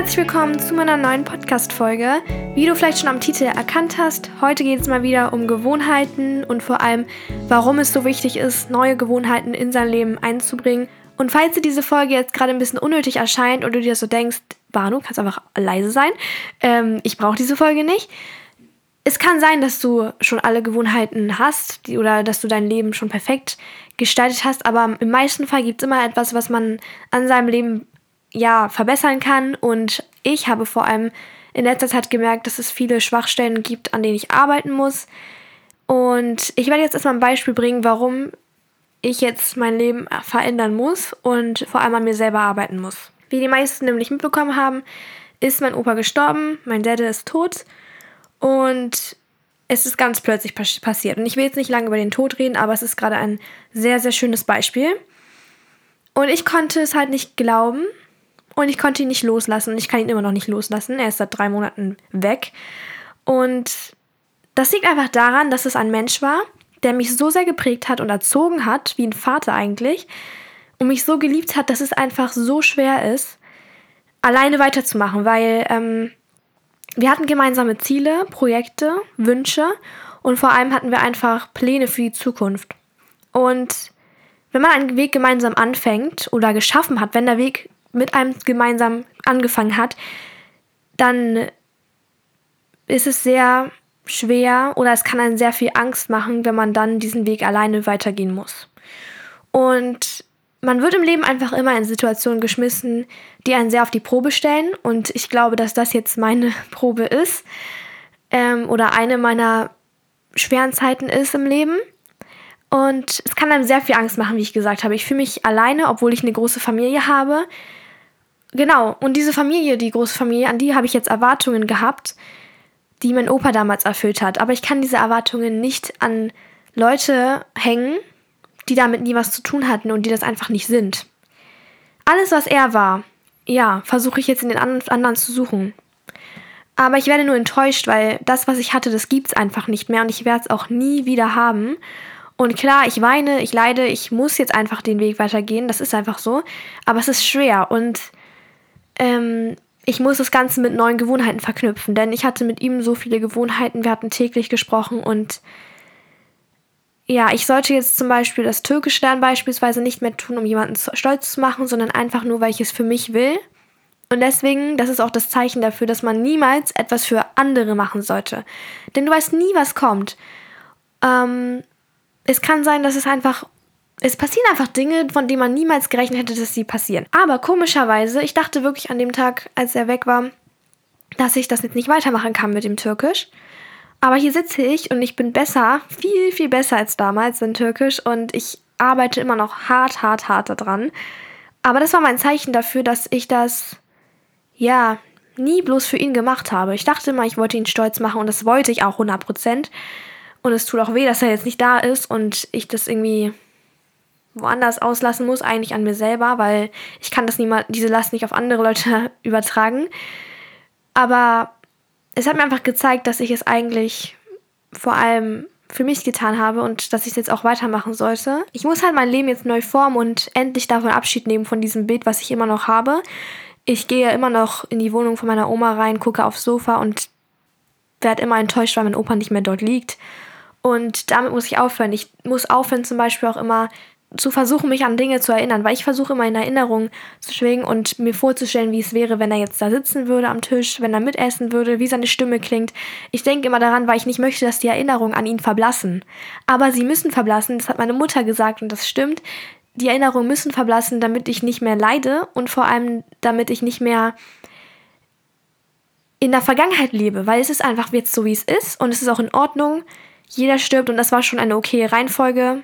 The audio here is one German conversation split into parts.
herzlich willkommen zu meiner neuen Podcast-Folge. Wie du vielleicht schon am Titel erkannt hast, heute geht es mal wieder um Gewohnheiten und vor allem, warum es so wichtig ist, neue Gewohnheiten in sein Leben einzubringen. Und falls dir diese Folge jetzt gerade ein bisschen unnötig erscheint und du dir so denkst, Banu, kannst einfach leise sein, ähm, ich brauche diese Folge nicht. Es kann sein, dass du schon alle Gewohnheiten hast die, oder dass du dein Leben schon perfekt gestaltet hast, aber im meisten Fall gibt es immer etwas, was man an seinem Leben ja, verbessern kann. Und ich habe vor allem in letzter Zeit gemerkt, dass es viele Schwachstellen gibt, an denen ich arbeiten muss. Und ich werde jetzt erstmal ein Beispiel bringen, warum ich jetzt mein Leben verändern muss und vor allem an mir selber arbeiten muss. Wie die meisten nämlich mitbekommen haben, ist mein Opa gestorben, mein Dad ist tot und es ist ganz plötzlich passiert. Und ich will jetzt nicht lange über den Tod reden, aber es ist gerade ein sehr, sehr schönes Beispiel. Und ich konnte es halt nicht glauben, und ich konnte ihn nicht loslassen und ich kann ihn immer noch nicht loslassen. Er ist seit drei Monaten weg. Und das liegt einfach daran, dass es ein Mensch war, der mich so sehr geprägt hat und erzogen hat, wie ein Vater eigentlich, und mich so geliebt hat, dass es einfach so schwer ist, alleine weiterzumachen, weil ähm, wir hatten gemeinsame Ziele, Projekte, Wünsche und vor allem hatten wir einfach Pläne für die Zukunft. Und wenn man einen Weg gemeinsam anfängt oder geschaffen hat, wenn der Weg mit einem gemeinsam angefangen hat, dann ist es sehr schwer oder es kann einen sehr viel Angst machen, wenn man dann diesen Weg alleine weitergehen muss. Und man wird im Leben einfach immer in Situationen geschmissen, die einen sehr auf die Probe stellen. Und ich glaube, dass das jetzt meine Probe ist ähm, oder eine meiner schweren Zeiten ist im Leben. Und es kann einem sehr viel Angst machen, wie ich gesagt habe. Ich fühle mich alleine, obwohl ich eine große Familie habe. Genau, und diese Familie, die große Familie, an die habe ich jetzt Erwartungen gehabt, die mein Opa damals erfüllt hat. Aber ich kann diese Erwartungen nicht an Leute hängen, die damit nie was zu tun hatten und die das einfach nicht sind. Alles, was er war, ja, versuche ich jetzt in den anderen zu suchen. Aber ich werde nur enttäuscht, weil das, was ich hatte, das gibt es einfach nicht mehr und ich werde es auch nie wieder haben. Und klar, ich weine, ich leide, ich muss jetzt einfach den Weg weitergehen, das ist einfach so. Aber es ist schwer und ähm, ich muss das Ganze mit neuen Gewohnheiten verknüpfen, denn ich hatte mit ihm so viele Gewohnheiten, wir hatten täglich gesprochen und ja, ich sollte jetzt zum Beispiel das Türkisch lernen beispielsweise nicht mehr tun, um jemanden stolz zu machen, sondern einfach nur, weil ich es für mich will. Und deswegen, das ist auch das Zeichen dafür, dass man niemals etwas für andere machen sollte. Denn du weißt nie, was kommt. Ähm, es kann sein, dass es einfach es passieren einfach Dinge, von denen man niemals gerechnet hätte, dass sie passieren. Aber komischerweise, ich dachte wirklich an dem Tag, als er weg war, dass ich das jetzt nicht weitermachen kann mit dem Türkisch. Aber hier sitze ich und ich bin besser, viel, viel besser als damals in Türkisch und ich arbeite immer noch hart, hart, hart daran. Aber das war mein Zeichen dafür, dass ich das, ja, nie bloß für ihn gemacht habe. Ich dachte immer, ich wollte ihn stolz machen und das wollte ich auch 100%. Und es tut auch weh, dass er jetzt nicht da ist und ich das irgendwie woanders auslassen muss, eigentlich an mir selber, weil ich kann das niemand, diese Last nicht auf andere Leute übertragen. Aber es hat mir einfach gezeigt, dass ich es eigentlich vor allem für mich getan habe und dass ich es jetzt auch weitermachen sollte. Ich muss halt mein Leben jetzt neu formen und endlich davon Abschied nehmen von diesem Bild, was ich immer noch habe. Ich gehe immer noch in die Wohnung von meiner Oma rein, gucke aufs Sofa und werde immer enttäuscht, weil mein Opa nicht mehr dort liegt. Und damit muss ich aufhören. Ich muss aufhören, zum Beispiel auch immer zu versuchen, mich an Dinge zu erinnern, weil ich versuche immer in Erinnerung zu schwingen und mir vorzustellen, wie es wäre, wenn er jetzt da sitzen würde am Tisch, wenn er mitessen würde, wie seine Stimme klingt. Ich denke immer daran, weil ich nicht möchte, dass die Erinnerungen an ihn verblassen. Aber sie müssen verblassen, das hat meine Mutter gesagt und das stimmt. Die Erinnerungen müssen verblassen, damit ich nicht mehr leide und vor allem, damit ich nicht mehr in der Vergangenheit lebe, weil es ist einfach jetzt so, wie es ist und es ist auch in Ordnung. Jeder stirbt und das war schon eine okay Reihenfolge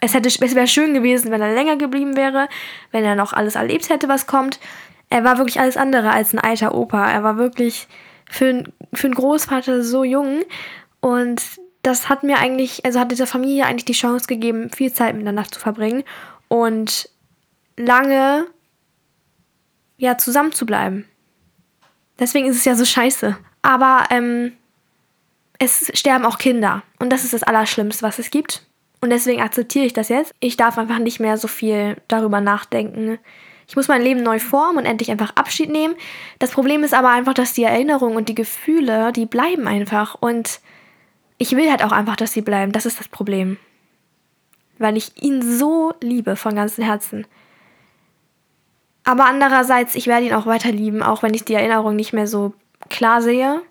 es, es wäre schön gewesen, wenn er länger geblieben wäre, wenn er noch alles erlebt hätte, was kommt. Er war wirklich alles andere als ein alter Opa. Er war wirklich für, für einen Großvater so jung. Und das hat mir eigentlich, also hat dieser Familie eigentlich die Chance gegeben, viel Zeit miteinander zu verbringen und lange ja zusammen zu bleiben. Deswegen ist es ja so scheiße. Aber ähm, es sterben auch Kinder. Und das ist das Allerschlimmste, was es gibt. Und deswegen akzeptiere ich das jetzt. Ich darf einfach nicht mehr so viel darüber nachdenken, Ich muss mein Leben neu formen und endlich einfach Abschied nehmen. Das Problem ist aber einfach, dass die Erinnerungen und die Gefühle, die bleiben einfach. Und ich will halt auch einfach, dass sie bleiben. Das ist das Problem. Weil ich ihn so liebe von ganzem Herzen. Aber andererseits, ich werde ihn auch weiter lieben, auch wenn ich die Erinnerung nicht mehr so klar sehe.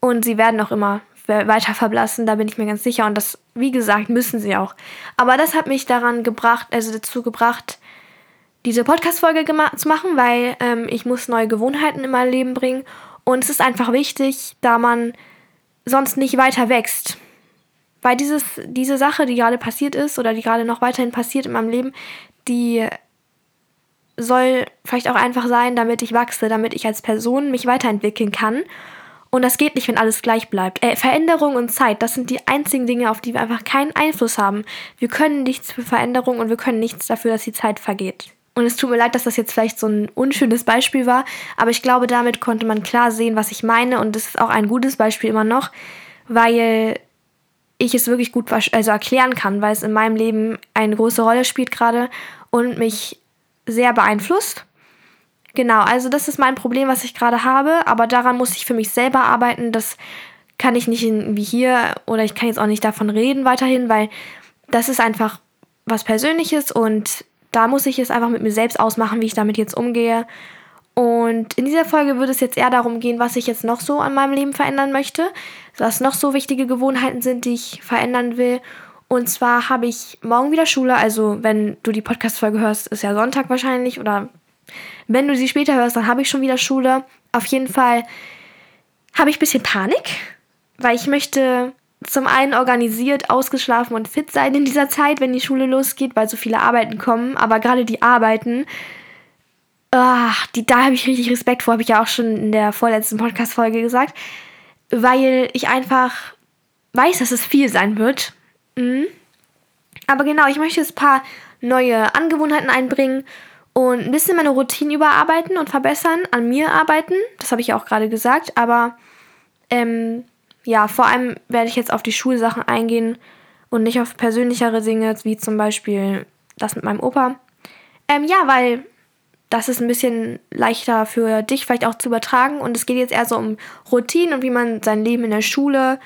Und sie werden auch immer weiter verblassen, da bin ich mir ganz sicher. Und das, wie gesagt, müssen sie auch. Aber das hat mich daran gebracht, also dazu gebracht, diese Podcast-Folge zu machen, weil ähm, ich muss neue Gewohnheiten in mein Leben bringen. Und es ist einfach wichtig, da man sonst nicht weiter wächst. Weil dieses, diese Sache, die gerade passiert ist oder die gerade noch weiterhin passiert in meinem Leben, die soll vielleicht auch einfach sein, damit ich wachse, damit ich als Person mich weiterentwickeln kann. Und das geht nicht, wenn alles gleich bleibt. Äh, Veränderung und Zeit, das sind die einzigen Dinge, auf die wir einfach keinen Einfluss haben. Wir können nichts für Veränderung und wir können nichts dafür, dass die Zeit vergeht. Und es tut mir leid, dass das jetzt vielleicht so ein unschönes Beispiel war, aber ich glaube, damit konnte man klar sehen, was ich meine. Und es ist auch ein gutes Beispiel immer noch, weil ich es wirklich gut also erklären kann, weil es in meinem Leben eine große Rolle spielt gerade und mich sehr beeinflusst. Genau, also das ist mein Problem, was ich gerade habe, aber daran muss ich für mich selber arbeiten. Das kann ich nicht wie hier oder ich kann jetzt auch nicht davon reden weiterhin, weil das ist einfach was Persönliches und da muss ich es einfach mit mir selbst ausmachen, wie ich damit jetzt umgehe. Und in dieser Folge würde es jetzt eher darum gehen, was ich jetzt noch so an meinem Leben verändern möchte, was noch so wichtige Gewohnheiten sind, die ich verändern will. Und zwar habe ich morgen wieder Schule, also wenn du die Podcast-Folge hörst, ist ja Sonntag wahrscheinlich oder wenn du sie später hörst, dann habe ich schon wieder Schule. Auf jeden Fall habe ich ein bisschen Panik, weil ich möchte zum einen organisiert, ausgeschlafen und fit sein in dieser Zeit, wenn die Schule losgeht, weil so viele Arbeiten kommen. Aber gerade die Arbeiten, ach, die, da habe ich richtig Respekt vor, habe ich ja auch schon in der vorletzten Podcast-Folge gesagt, weil ich einfach weiß, dass es viel sein wird. Mhm. Aber genau, ich möchte jetzt ein paar neue Angewohnheiten einbringen und ein bisschen meine Routine überarbeiten und verbessern, an mir arbeiten. Das habe ich ja auch gerade gesagt, aber ähm, ja, vor allem werde ich jetzt auf die Schulsachen eingehen und nicht auf persönlichere Dinge, wie zum Beispiel das mit meinem Opa. Ähm, ja, weil das ist ein bisschen leichter für dich vielleicht auch zu übertragen und es geht jetzt eher so um Routinen und wie man sein Leben in der Schule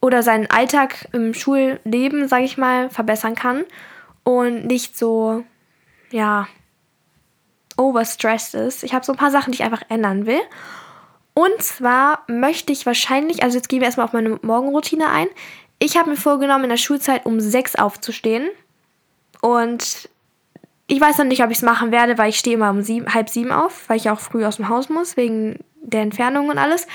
oder seinen Alltag im Schulleben, sage ich mal, verbessern kann und nicht so, ja, overstressed ist. Ich habe so ein paar Sachen, die ich einfach ändern will. Und zwar möchte ich wahrscheinlich, also jetzt gehen wir erstmal auf meine Morgenroutine ein. Ich habe mir vorgenommen, in der Schulzeit um sechs aufzustehen. Und ich weiß noch nicht, ob ich es machen werde, weil ich stehe immer um sieben, halb sieben auf, weil ich auch früh aus dem Haus muss, wegen der Entfernung und alles.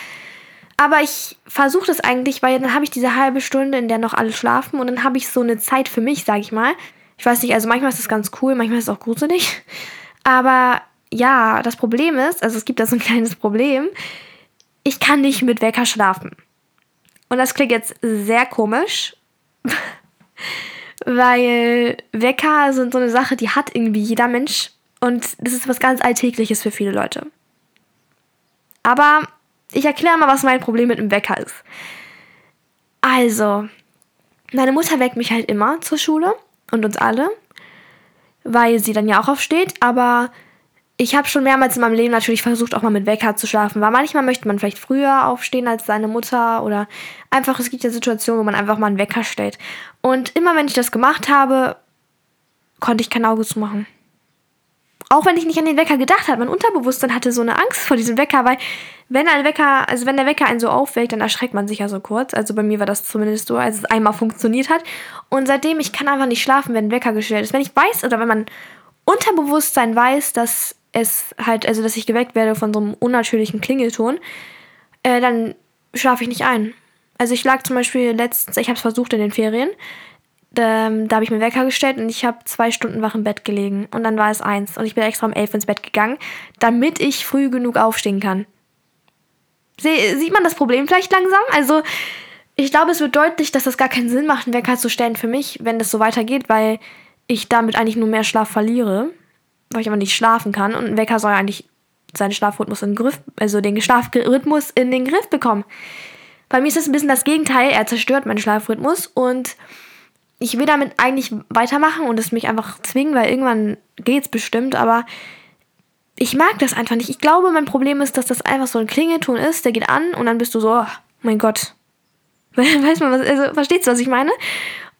Aber ich versuche das eigentlich, weil dann habe ich diese halbe Stunde, in der noch alle schlafen und dann habe ich so eine Zeit für mich, sage ich mal. Ich weiß nicht, also manchmal ist das ganz cool, manchmal ist es auch gruselig. Aber ja, das Problem ist, also es gibt da so ein kleines Problem, ich kann nicht mit Wecker schlafen. Und das klingt jetzt sehr komisch, weil Wecker sind so eine Sache, die hat irgendwie jeder Mensch und das ist was ganz Alltägliches für viele Leute. Aber ich erkläre mal, was mein Problem mit dem Wecker ist. Also, meine Mutter weckt mich halt immer zur Schule und uns alle weil sie dann ja auch aufsteht. Aber ich habe schon mehrmals in meinem Leben natürlich versucht, auch mal mit Wecker zu schlafen. Weil manchmal möchte man vielleicht früher aufstehen als seine Mutter oder einfach, es gibt ja Situationen, wo man einfach mal einen Wecker stellt. Und immer wenn ich das gemacht habe, konnte ich kein Auge zumachen. Auch wenn ich nicht an den Wecker gedacht habe, mein Unterbewusstsein hatte so eine Angst vor diesem Wecker, weil wenn ein Wecker, also wenn der Wecker einen so aufweckt, dann erschreckt man sich ja so kurz. Also bei mir war das zumindest so, als es einmal funktioniert hat. Und seitdem, ich kann einfach nicht schlafen, wenn ein Wecker gestellt ist. Wenn ich weiß oder wenn man Unterbewusstsein weiß, dass es halt, also dass ich geweckt werde von so einem unnatürlichen Klingelton, äh, dann schlafe ich nicht ein. Also ich lag zum Beispiel letztens, ich habe es versucht in den Ferien, da, da habe ich mir Wecker gestellt und ich habe zwei Stunden wach im Bett gelegen. Und dann war es eins. Und ich bin extra um elf ins Bett gegangen, damit ich früh genug aufstehen kann. Sie, sieht man das Problem vielleicht langsam? Also, ich glaube, es wird deutlich, dass das gar keinen Sinn macht, einen Wecker zu stellen für mich, wenn das so weitergeht, weil ich damit eigentlich nur mehr Schlaf verliere, weil ich aber nicht schlafen kann. Und ein Wecker soll eigentlich seinen Schlafrhythmus in den Griff, also den Schlafrhythmus in den Griff bekommen. Bei mir ist das ein bisschen das Gegenteil. Er zerstört meinen Schlafrhythmus und ich will damit eigentlich weitermachen und es mich einfach zwingen, weil irgendwann geht's bestimmt, aber ich mag das einfach nicht. Ich glaube, mein Problem ist, dass das einfach so ein Klingelton ist, der geht an und dann bist du so, oh mein Gott. Weißt du, was, also, verstehst du, was ich meine?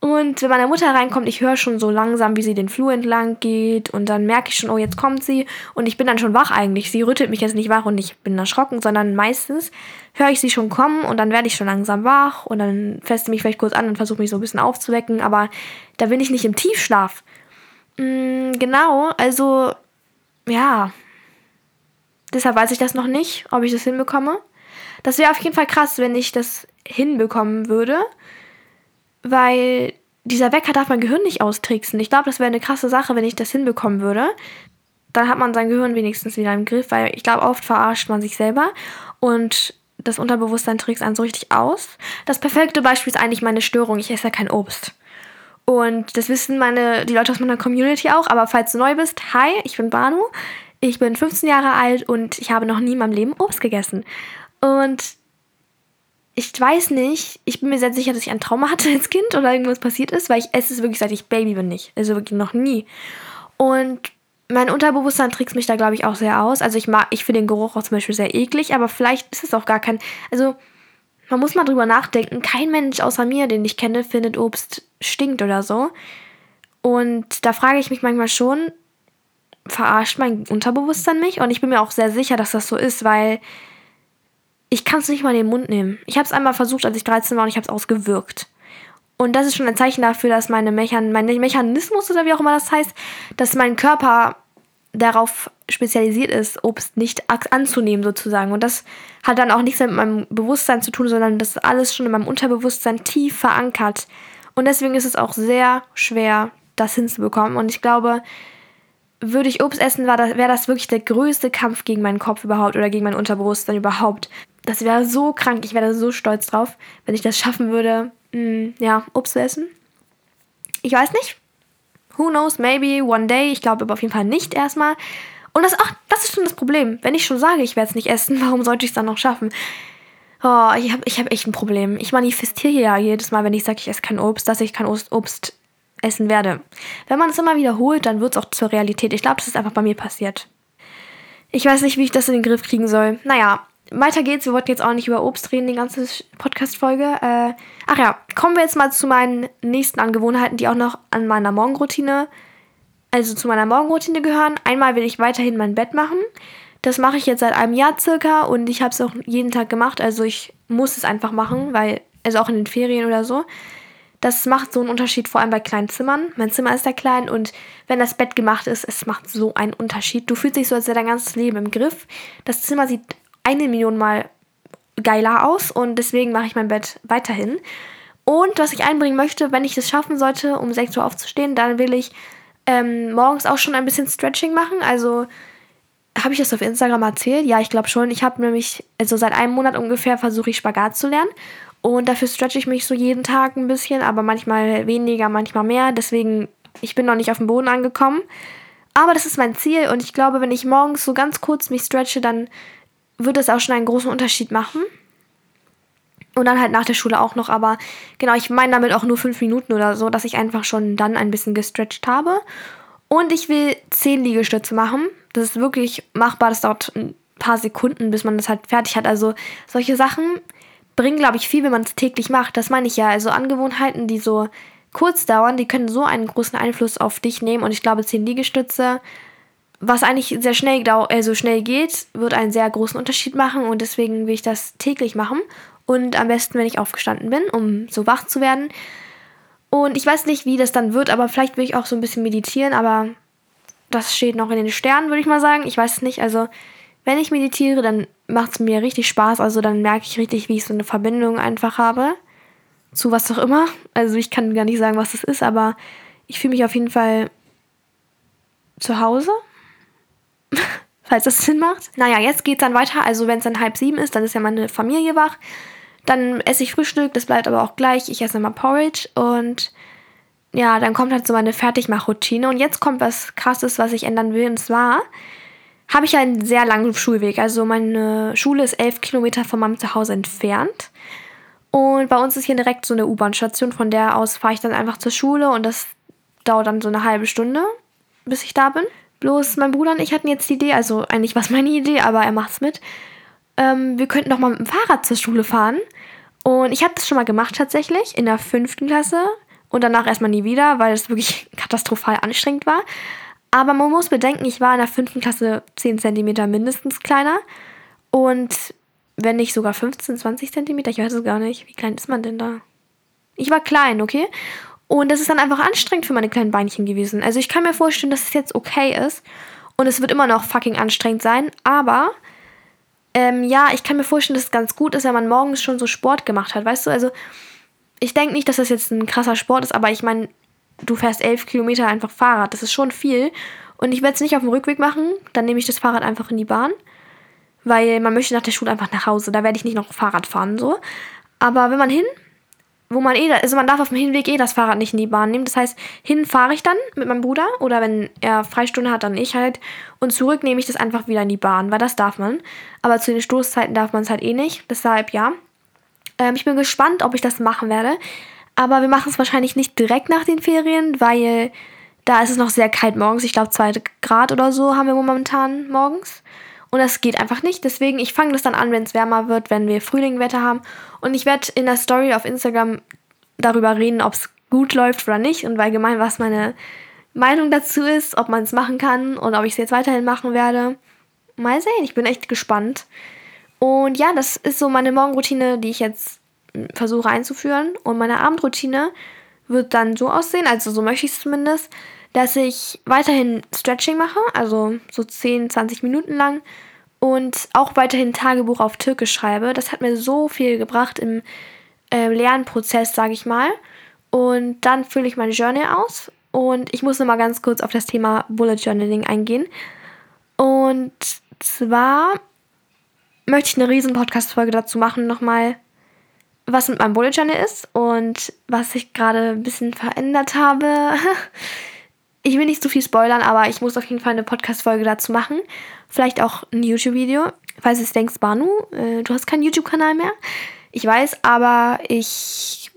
Und wenn meine Mutter reinkommt, ich höre schon so langsam, wie sie den Flur entlang geht und dann merke ich schon, oh, jetzt kommt sie und ich bin dann schon wach eigentlich. Sie rüttelt mich jetzt nicht wach und ich bin erschrocken, sondern meistens höre ich sie schon kommen und dann werde ich schon langsam wach und dann feste mich vielleicht kurz an und versuche mich so ein bisschen aufzuwecken, aber da bin ich nicht im Tiefschlaf. Mm, genau, also ja, deshalb weiß ich das noch nicht, ob ich das hinbekomme. Das wäre auf jeden Fall krass, wenn ich das hinbekommen würde weil dieser Wecker darf mein Gehirn nicht austricksen. Ich glaube, das wäre eine krasse Sache, wenn ich das hinbekommen würde. Dann hat man sein Gehirn wenigstens wieder im Griff, weil ich glaube, oft verarscht man sich selber und das Unterbewusstsein trickst einen so richtig aus. Das perfekte Beispiel ist eigentlich meine Störung. Ich esse ja kein Obst. Und das wissen meine, die Leute aus meiner Community auch. Aber falls du neu bist, hi, ich bin Banu. Ich bin 15 Jahre alt und ich habe noch nie in meinem Leben Obst gegessen. Und ich weiß nicht, ich bin mir sehr sicher, dass ich ein Trauma hatte als Kind oder irgendwas passiert ist, weil ich esse es wirklich seit ich Baby bin nicht. Also wirklich noch nie. Und mein Unterbewusstsein trickst mich da, glaube ich, auch sehr aus. Also ich mag, ich finde den Geruch auch zum Beispiel sehr eklig, aber vielleicht ist es auch gar kein. Also man muss mal drüber nachdenken. Kein Mensch außer mir, den ich kenne, findet Obst stinkt oder so. Und da frage ich mich manchmal schon, verarscht mein Unterbewusstsein mich? Und ich bin mir auch sehr sicher, dass das so ist, weil ich kann es nicht mal in den Mund nehmen. Ich habe es einmal versucht, als ich 13 war und ich habe es ausgewirkt. Und das ist schon ein Zeichen dafür, dass meine Mechan mein Mechanismus oder wie auch immer das heißt, dass mein Körper darauf spezialisiert ist, Obst nicht anzunehmen sozusagen. Und das hat dann auch nichts mit meinem Bewusstsein zu tun, sondern das ist alles schon in meinem Unterbewusstsein tief verankert. Und deswegen ist es auch sehr schwer, das hinzubekommen. Und ich glaube, würde ich Obst essen, wäre das wirklich der größte Kampf gegen meinen Kopf überhaupt oder gegen mein Unterbewusstsein überhaupt. Das wäre so krank, ich wäre so stolz drauf, wenn ich das schaffen würde, mh, mm, ja, Obst zu essen. Ich weiß nicht. Who knows, maybe one day. Ich glaube aber auf jeden Fall nicht erstmal. Und das, ach, das ist schon das Problem. Wenn ich schon sage, ich werde es nicht essen, warum sollte ich es dann noch schaffen? Oh, ich habe ich hab echt ein Problem. Ich manifestiere ja jedes Mal, wenn ich sage, ich esse kein Obst, dass ich kein Obst essen werde. Wenn man es immer wiederholt, dann wird es auch zur Realität. Ich glaube, das ist einfach bei mir passiert. Ich weiß nicht, wie ich das in den Griff kriegen soll. Naja, weiter geht's. Wir wollten jetzt auch nicht über Obst reden, die ganze Podcast-Folge. Äh, ach ja, kommen wir jetzt mal zu meinen nächsten Angewohnheiten, die auch noch an meiner Morgenroutine, also zu meiner Morgenroutine gehören. Einmal will ich weiterhin mein Bett machen. Das mache ich jetzt seit einem Jahr circa und ich habe es auch jeden Tag gemacht. Also ich muss es einfach machen, weil, also auch in den Ferien oder so. Das macht so einen Unterschied, vor allem bei kleinen Zimmern. Mein Zimmer ist ja klein und wenn das Bett gemacht ist, es macht so einen Unterschied. Du fühlst dich so, als wäre dein ganzes Leben im Griff. Das Zimmer sieht eine Million Mal geiler aus und deswegen mache ich mein Bett weiterhin. Und was ich einbringen möchte, wenn ich es schaffen sollte, um 6 Uhr aufzustehen, dann will ich ähm, morgens auch schon ein bisschen Stretching machen. Also habe ich das auf Instagram erzählt? Ja, ich glaube schon. Ich habe nämlich, also seit einem Monat ungefähr versuche ich Spagat zu lernen. Und dafür stretche ich mich so jeden Tag ein bisschen, aber manchmal weniger, manchmal mehr. Deswegen, ich bin noch nicht auf dem Boden angekommen. Aber das ist mein Ziel und ich glaube, wenn ich morgens so ganz kurz mich stretche, dann wird es auch schon einen großen Unterschied machen. Und dann halt nach der Schule auch noch, aber genau, ich meine damit auch nur fünf Minuten oder so, dass ich einfach schon dann ein bisschen gestretcht habe. Und ich will zehn Liegestütze machen. Das ist wirklich machbar, das dauert ein paar Sekunden, bis man das halt fertig hat. Also solche Sachen bringen, glaube ich, viel, wenn man es täglich macht. Das meine ich ja. Also Angewohnheiten, die so kurz dauern, die können so einen großen Einfluss auf dich nehmen. Und ich glaube, 10 Liegestütze, was eigentlich sehr schnell, also schnell geht, wird einen sehr großen Unterschied machen. Und deswegen will ich das täglich machen. Und am besten, wenn ich aufgestanden bin, um so wach zu werden. Und ich weiß nicht, wie das dann wird, aber vielleicht will ich auch so ein bisschen meditieren. Aber das steht noch in den Sternen, würde ich mal sagen. Ich weiß es nicht. Also wenn ich meditiere, dann macht es mir richtig Spaß. Also dann merke ich richtig, wie ich so eine Verbindung einfach habe zu was auch immer. Also ich kann gar nicht sagen, was das ist, aber ich fühle mich auf jeden Fall zu Hause. Falls das Sinn macht. Naja, jetzt geht es dann weiter. Also wenn es dann halb sieben ist, dann ist ja meine Familie wach. Dann esse ich Frühstück, das bleibt aber auch gleich. Ich esse immer Porridge und ja, dann kommt halt so meine Fertigmachroutine. Und jetzt kommt was krasses, was ich ändern will. Und zwar habe ich einen sehr langen Schulweg. Also meine Schule ist elf Kilometer von meinem Zuhause entfernt. Und bei uns ist hier direkt so eine U-Bahn-Station, von der aus fahre ich dann einfach zur Schule und das dauert dann so eine halbe Stunde, bis ich da bin. Bloß mein Bruder und ich hatten jetzt die Idee, also eigentlich war es meine Idee, aber er macht's mit. Ähm, wir könnten doch mal mit dem Fahrrad zur Schule fahren. Und ich habe das schon mal gemacht tatsächlich in der fünften Klasse und danach erstmal nie wieder, weil es wirklich katastrophal anstrengend war. Aber man muss bedenken, ich war in der fünften Klasse 10 cm mindestens kleiner und wenn nicht sogar 15, 20 cm, ich weiß es gar nicht. Wie klein ist man denn da? Ich war klein, okay? Und das ist dann einfach anstrengend für meine kleinen Beinchen gewesen. Also ich kann mir vorstellen, dass es jetzt okay ist. Und es wird immer noch fucking anstrengend sein. Aber ähm, ja, ich kann mir vorstellen, dass es ganz gut ist, wenn man morgens schon so Sport gemacht hat. Weißt du, also ich denke nicht, dass das jetzt ein krasser Sport ist, aber ich meine, du fährst elf Kilometer einfach Fahrrad. Das ist schon viel. Und ich werde es nicht auf dem Rückweg machen. Dann nehme ich das Fahrrad einfach in die Bahn. Weil man möchte nach der Schule einfach nach Hause. Da werde ich nicht noch Fahrrad fahren, so. Aber wenn man hin wo man eh, also man darf auf dem Hinweg eh das Fahrrad nicht in die Bahn nehmen. Das heißt, hin fahre ich dann mit meinem Bruder oder wenn er Freistunde hat, dann ich halt. Und zurück nehme ich das einfach wieder in die Bahn, weil das darf man. Aber zu den Stoßzeiten darf man es halt eh nicht. Deshalb ja. Ähm, ich bin gespannt, ob ich das machen werde. Aber wir machen es wahrscheinlich nicht direkt nach den Ferien, weil da ist es noch sehr kalt morgens. Ich glaube, 2 Grad oder so haben wir momentan morgens. Und das geht einfach nicht. Deswegen, ich fange das dann an, wenn es wärmer wird, wenn wir Frühlingwetter haben. Und ich werde in der Story auf Instagram darüber reden, ob es gut läuft oder nicht und allgemein, was meine Meinung dazu ist, ob man es machen kann und ob ich es jetzt weiterhin machen werde. Mal sehen, ich bin echt gespannt. Und ja, das ist so meine Morgenroutine, die ich jetzt versuche einzuführen. Und meine Abendroutine wird dann so aussehen, also so möchte ich es zumindest, dass ich weiterhin Stretching mache, also so 10, 20 Minuten lang und auch weiterhin Tagebuch auf Türkisch schreibe. Das hat mir so viel gebracht im äh, Lernprozess, sage ich mal. Und dann fülle ich meine Journal aus und ich muss nochmal ganz kurz auf das Thema Bullet Journaling eingehen. Und zwar möchte ich eine riesen Podcast-Folge dazu machen, nochmal, was mit meinem Bullet Journal ist und was ich gerade ein bisschen verändert habe. ich will nicht zu viel spoilern, aber ich muss auf jeden Fall eine Podcast-Folge dazu machen. Vielleicht auch ein YouTube-Video. Falls du denkst, Banu, äh, du hast keinen YouTube-Kanal mehr. Ich weiß, aber ich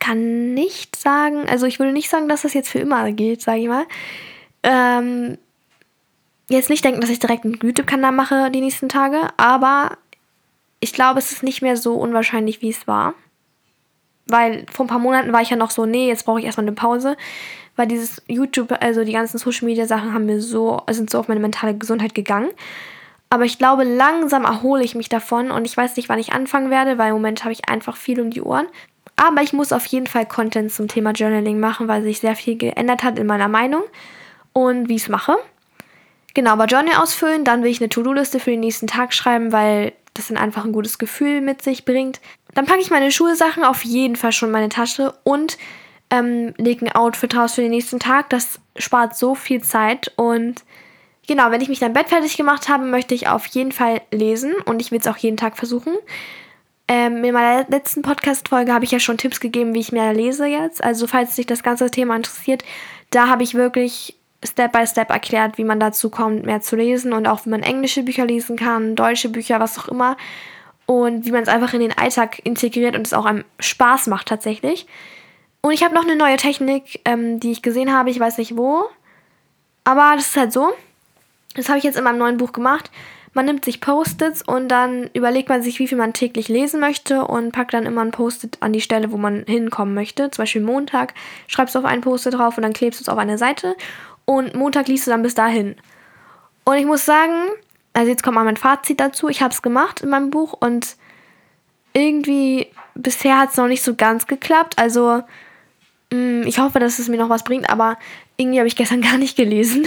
kann nicht sagen, also ich würde nicht sagen, dass das jetzt für immer gilt, sage ich mal. Ähm, jetzt nicht denken, dass ich direkt einen YouTube-Kanal mache die nächsten Tage, aber ich glaube, es ist nicht mehr so unwahrscheinlich, wie es war. Weil vor ein paar Monaten war ich ja noch so, nee, jetzt brauche ich erstmal eine Pause weil dieses YouTube, also die ganzen Social Media Sachen haben mir so, sind so auf meine mentale Gesundheit gegangen. Aber ich glaube, langsam erhole ich mich davon und ich weiß nicht, wann ich anfangen werde, weil im Moment habe ich einfach viel um die Ohren. Aber ich muss auf jeden Fall Content zum Thema Journaling machen, weil sich sehr viel geändert hat in meiner Meinung und wie ich es mache. Genau, aber Journal ausfüllen, dann will ich eine To-Do-Liste für den nächsten Tag schreiben, weil das dann einfach ein gutes Gefühl mit sich bringt. Dann packe ich meine Schulsachen auf jeden Fall schon in meine Tasche und ähm, lege ein Outfit raus für den nächsten Tag. Das spart so viel Zeit und genau, wenn ich mich dann Bett fertig gemacht habe, möchte ich auf jeden Fall lesen und ich will es auch jeden Tag versuchen. Ähm, in meiner letzten Podcast-Folge habe ich ja schon Tipps gegeben, wie ich mehr lese jetzt. Also, falls dich das ganze Thema interessiert, da habe ich wirklich Step by Step erklärt, wie man dazu kommt, mehr zu lesen und auch wie man englische Bücher lesen kann, deutsche Bücher, was auch immer. Und wie man es einfach in den Alltag integriert und es auch einem Spaß macht tatsächlich. Und ich habe noch eine neue Technik, ähm, die ich gesehen habe. Ich weiß nicht wo. Aber das ist halt so. Das habe ich jetzt in meinem neuen Buch gemacht. Man nimmt sich Post-its und dann überlegt man sich, wie viel man täglich lesen möchte und packt dann immer ein Post-it an die Stelle, wo man hinkommen möchte. Zum Beispiel Montag schreibst du auf ein Post-it drauf und dann klebst du es auf eine Seite. Und Montag liest du dann bis dahin. Und ich muss sagen, also jetzt kommt mal mein Fazit dazu. Ich habe es gemacht in meinem Buch und irgendwie bisher hat es noch nicht so ganz geklappt. Also ich hoffe, dass es mir noch was bringt, aber irgendwie habe ich gestern gar nicht gelesen,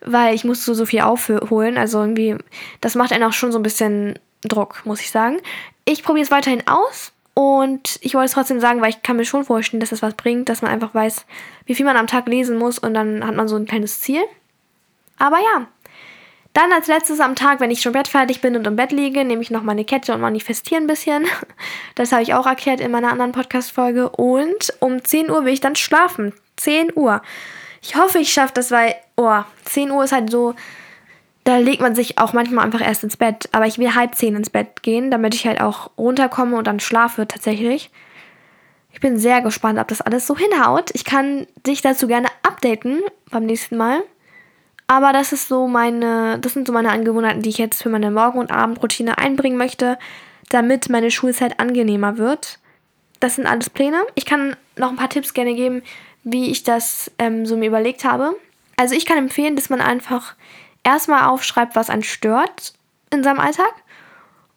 weil ich musste so viel aufholen. Also irgendwie, das macht einen auch schon so ein bisschen Druck, muss ich sagen. Ich probiere es weiterhin aus und ich wollte es trotzdem sagen, weil ich kann mir schon vorstellen, dass es was bringt, dass man einfach weiß, wie viel man am Tag lesen muss und dann hat man so ein kleines Ziel. Aber ja, dann als letztes am Tag, wenn ich schon bettfertig bin und im Bett liege, nehme ich noch meine Kette und manifestiere ein bisschen. Das habe ich auch erklärt in meiner anderen Podcast-Folge. Und um 10 Uhr will ich dann schlafen. 10 Uhr. Ich hoffe, ich schaffe das, weil, oh, 10 Uhr ist halt so da legt man sich auch manchmal einfach erst ins Bett. Aber ich will halb zehn ins Bett gehen, damit ich halt auch runterkomme und dann schlafe tatsächlich. Ich bin sehr gespannt, ob das alles so hinhaut. Ich kann dich dazu gerne updaten beim nächsten Mal. Aber das ist so meine, das sind so meine Angewohnheiten, die ich jetzt für meine Morgen- und Abendroutine einbringen möchte, damit meine Schulzeit angenehmer wird. Das sind alles Pläne. Ich kann noch ein paar Tipps gerne geben, wie ich das ähm, so mir überlegt habe. Also ich kann empfehlen, dass man einfach erstmal aufschreibt, was einen stört in seinem Alltag.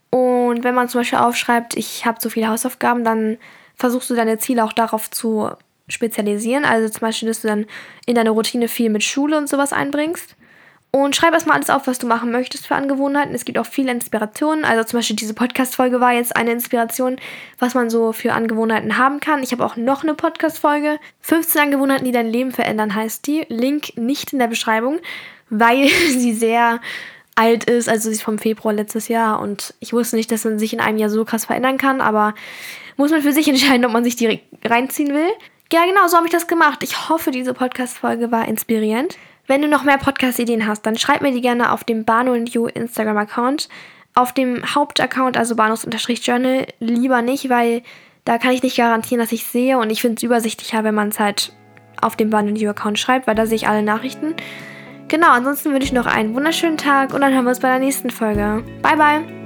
Und wenn man zum Beispiel aufschreibt, ich habe so viele Hausaufgaben, dann versuchst du deine Ziele auch darauf zu spezialisieren. Also zum Beispiel, dass du dann in deine Routine viel mit Schule und sowas einbringst. Und schreib erstmal alles auf, was du machen möchtest für Angewohnheiten. Es gibt auch viele Inspirationen. Also zum Beispiel diese Podcast-Folge war jetzt eine Inspiration, was man so für Angewohnheiten haben kann. Ich habe auch noch eine Podcast-Folge. 15 Angewohnheiten, die dein Leben verändern, heißt die. Link nicht in der Beschreibung weil sie sehr alt ist. Also sie ist vom Februar letztes Jahr und ich wusste nicht, dass man sich in einem Jahr so krass verändern kann, aber muss man für sich entscheiden, ob man sich die reinziehen will. Ja, genau, so habe ich das gemacht. Ich hoffe, diese Podcast-Folge war inspirierend. Wenn du noch mehr Podcast-Ideen hast, dann schreib mir die gerne auf dem Bano You Instagram-Account. Auf dem Hauptaccount, also Banos-Journal, lieber nicht, weil da kann ich nicht garantieren, dass ich sehe und ich finde es übersichtlicher, wenn man es halt auf dem Bano You Account schreibt, weil da sehe ich alle Nachrichten. Genau, ansonsten wünsche ich noch einen wunderschönen Tag und dann hören wir uns bei der nächsten Folge. Bye, bye!